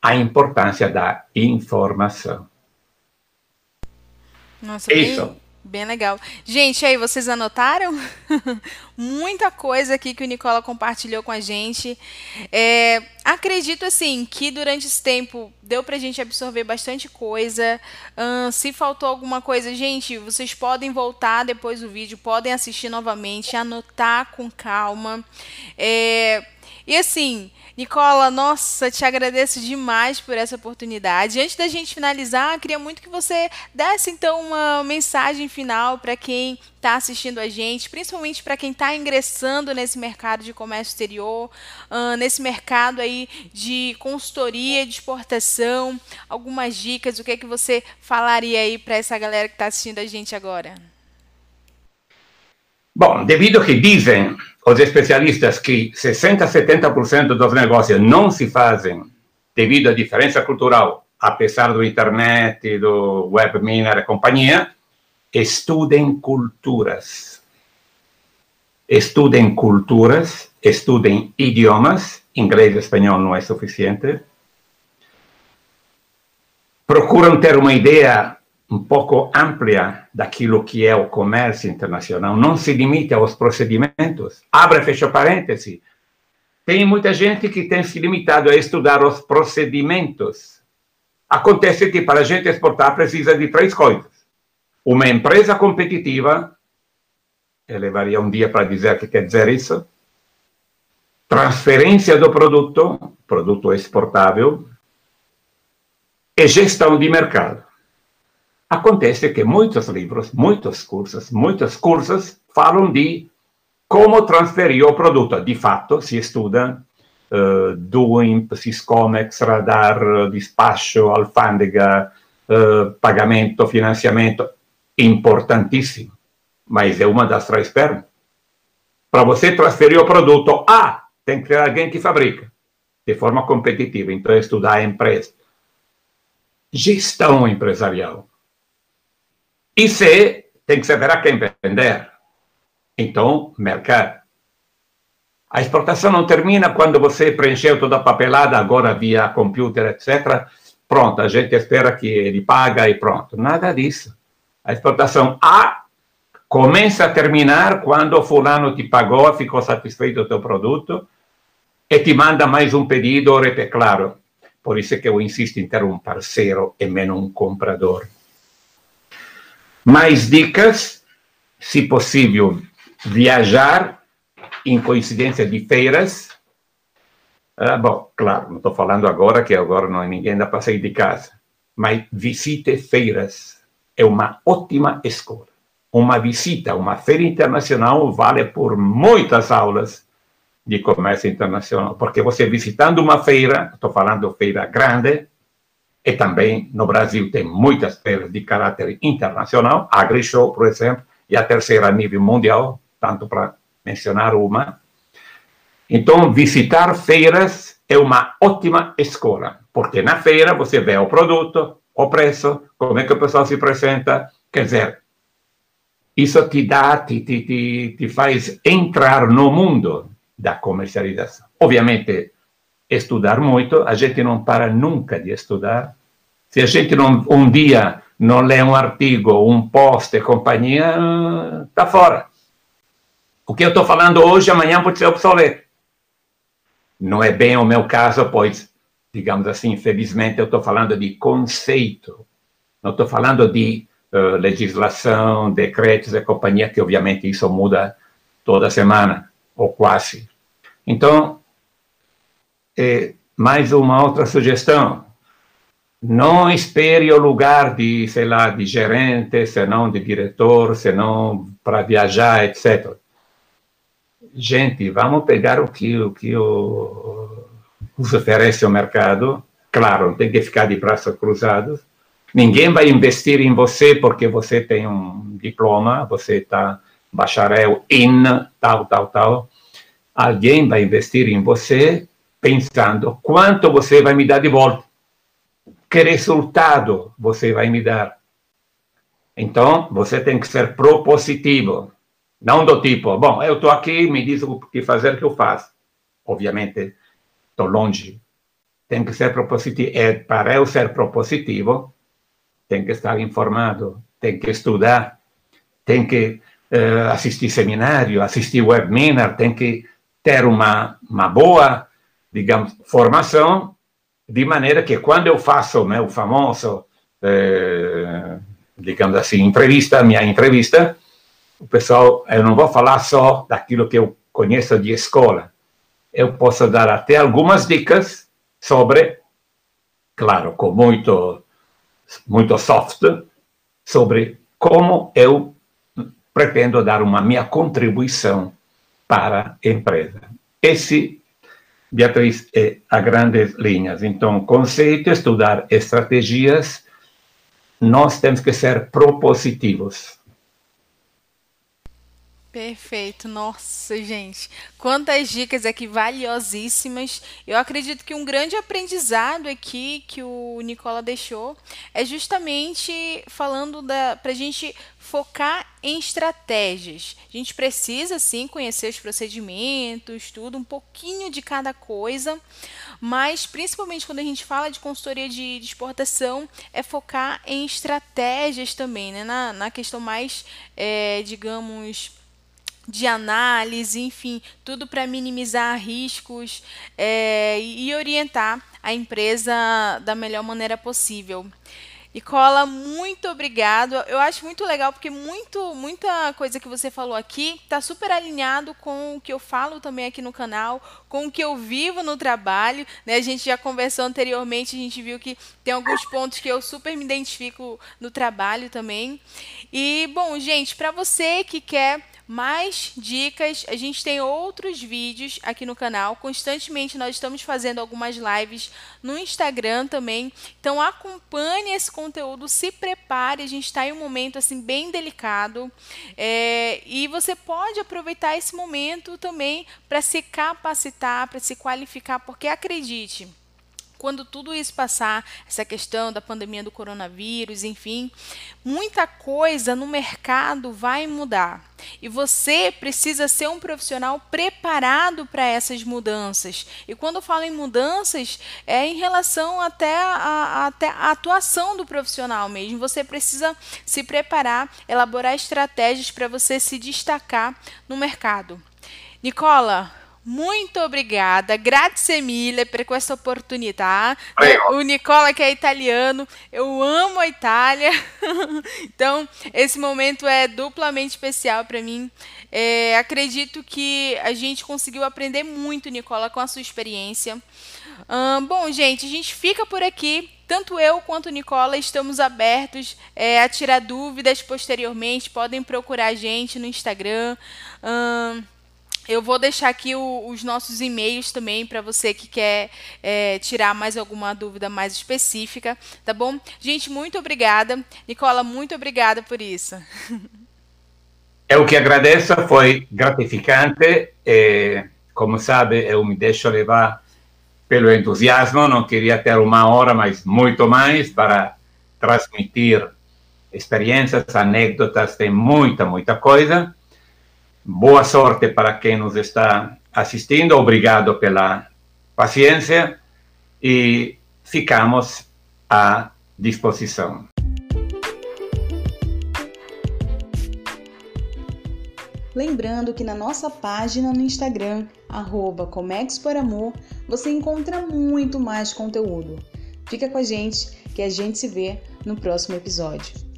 a importância da informação. Nossa, Isso. Bem legal. Gente, aí vocês anotaram? Muita coisa aqui que o Nicola compartilhou com a gente. É, acredito assim que durante esse tempo deu pra gente absorver bastante coisa. Se faltou alguma coisa, gente, vocês podem voltar depois do vídeo, podem assistir novamente, anotar com calma. É, e assim, Nicola, nossa, te agradeço demais por essa oportunidade. Antes da gente finalizar, queria muito que você desse então uma mensagem final para quem está assistindo a gente, principalmente para quem está ingressando nesse mercado de comércio exterior, uh, nesse mercado aí de consultoria, de exportação, algumas dicas, o que é que você falaria aí para essa galera que está assistindo a gente agora? Bom, devido que dizem os especialistas que 60 a 70% dos negócios não se fazem devido à diferença cultural, apesar do internet, do webminar e companhia, estudem culturas. Estudem culturas, estudem idiomas, inglês e espanhol não é suficiente. Procuram ter uma ideia um pouco ampla daquilo que é o comércio internacional, não se limita aos procedimentos. Abre fecha parêntese. Tem muita gente que tem se limitado a estudar os procedimentos. Acontece que para a gente exportar precisa de três coisas. Uma empresa competitiva, eu levaria um dia para dizer que quer dizer isso, transferência do produto, produto exportável, e gestão de mercado. Acontece que muitos livros, muitos cursos, muitos cursos falam de como transferir o produto. De fato, se estuda uh, DUIMP, Siscomex, radar, despacho, alfândega, uh, pagamento, financiamento. Importantíssimo. Mas é uma das três pernas. Para você transferir o produto, ah, tem que ter alguém que fabrica de forma competitiva. Então, estudar a empresa. Gestão empresarial e C, tem que saber a quem vender. Então, mercado. A exportação não termina quando você preencheu toda a papelada, agora via computer, etc. Pronto, a gente espera que ele paga e pronto. Nada disso. A exportação A começa a terminar quando fulano te pagou, ficou satisfeito do teu produto e te manda mais um pedido, é claro. Por isso é que eu insisto em ter um parceiro e menos um comprador. Mais dicas, se possível, viajar em coincidência de feiras. Ah, bom, claro, não estou falando agora, que agora não é ninguém dá para sair de casa. Mas visite feiras. É uma ótima escola. Uma visita uma feira internacional vale por muitas aulas de comércio internacional. Porque você visitando uma feira, estou falando feira grande, e também no Brasil tem muitas feiras de caráter internacional, a AgriShow, por exemplo, e a terceira a nível mundial, tanto para mencionar uma. Então, visitar feiras é uma ótima escola, porque na feira você vê o produto, o preço, como é que o pessoal se apresenta, quer dizer, isso te dá, te, te, te, te faz entrar no mundo da comercialização. Obviamente, estudar muito, a gente não para nunca de estudar. Se a gente não, um dia não lê um artigo, um post e companhia, está fora. O que eu estou falando hoje, amanhã pode ser obsoleto. Não é bem o meu caso, pois, digamos assim, infelizmente, eu estou falando de conceito. Não estou falando de uh, legislação, decretos e companhia, que obviamente isso muda toda semana, ou quase. Então, é, mais uma outra sugestão. Não espere o lugar de, sei lá, de gerente, senão de diretor, senão para viajar, etc. Gente, vamos pegar o que, o que o, nos oferece o mercado. Claro, tem que ficar de braços cruzados. Ninguém vai investir em você porque você tem um diploma, você está bacharel em tal, tal, tal. Alguém vai investir em você pensando quanto você vai me dar de volta. que resultado você vai me dar? Então, você tem que ser propositivo, não do tipo, bom, eu estou aqui, me diz o que fazer, que eu faço. Obviamente, estou longe. Tem que ser propositivo. É, para eu ser propositivo, tem que estar informado, tem que estudar, tem que uh, assistir seminário, assistir webinar, tem que ter uma, uma boa, digamos, formação, de maneira que quando eu faço o meu famoso, eh, digamos assim, entrevista, minha entrevista, o pessoal, eu não vou falar só daquilo que eu conheço de escola, eu posso dar até algumas dicas sobre, claro, com muito, muito soft, sobre como eu pretendo dar uma minha contribuição para a empresa. Esse, Beatriz, é a grandes linhas. Então, conceito, estudar estratégias, nós temos que ser propositivos. Perfeito, nossa gente, quantas dicas aqui valiosíssimas. Eu acredito que um grande aprendizado aqui que o Nicola deixou é justamente falando da para gente focar em estratégias. A gente precisa sim conhecer os procedimentos, tudo, um pouquinho de cada coisa, mas principalmente quando a gente fala de consultoria de, de exportação, é focar em estratégias também, né? na, na questão mais, é, digamos, de análise, enfim, tudo para minimizar riscos é, e orientar a empresa da melhor maneira possível. Nicola, muito obrigado. Eu acho muito legal porque muito, muita coisa que você falou aqui está super alinhado com o que eu falo também aqui no canal, com o que eu vivo no trabalho. Né? A gente já conversou anteriormente, a gente viu que tem alguns pontos que eu super me identifico no trabalho também. E, bom, gente, para você que quer mais dicas. A gente tem outros vídeos aqui no canal. Constantemente nós estamos fazendo algumas lives no Instagram também. Então acompanhe esse conteúdo, se prepare. A gente está em um momento assim bem delicado é, e você pode aproveitar esse momento também para se capacitar, para se qualificar, porque acredite quando tudo isso passar, essa questão da pandemia do coronavírus, enfim, muita coisa no mercado vai mudar. E você precisa ser um profissional preparado para essas mudanças. E quando eu falo em mudanças, é em relação até a, até a atuação do profissional mesmo. Você precisa se preparar, elaborar estratégias para você se destacar no mercado. Nicola, muito obrigada, grazie mille per questa opportunità. O Nicola que é italiano, eu amo a Itália, então esse momento é duplamente especial para mim. É, acredito que a gente conseguiu aprender muito, Nicola, com a sua experiência. Hum, bom, gente, a gente fica por aqui. Tanto eu quanto o Nicola estamos abertos é, a tirar dúvidas posteriormente. Podem procurar a gente no Instagram. Hum, eu vou deixar aqui o, os nossos e-mails também para você que quer é, tirar mais alguma dúvida mais específica, tá bom? Gente, muito obrigada. Nicola, muito obrigada por isso. Eu que agradeço, foi gratificante. E, como sabe, eu me deixo levar pelo entusiasmo. Não queria ter uma hora, mas muito mais para transmitir experiências, anedotas, tem muita, muita coisa. Boa sorte para quem nos está assistindo. Obrigado pela paciência e ficamos à disposição. Lembrando que na nossa página no Instagram, arroba Amor, você encontra muito mais conteúdo. Fica com a gente que a gente se vê no próximo episódio.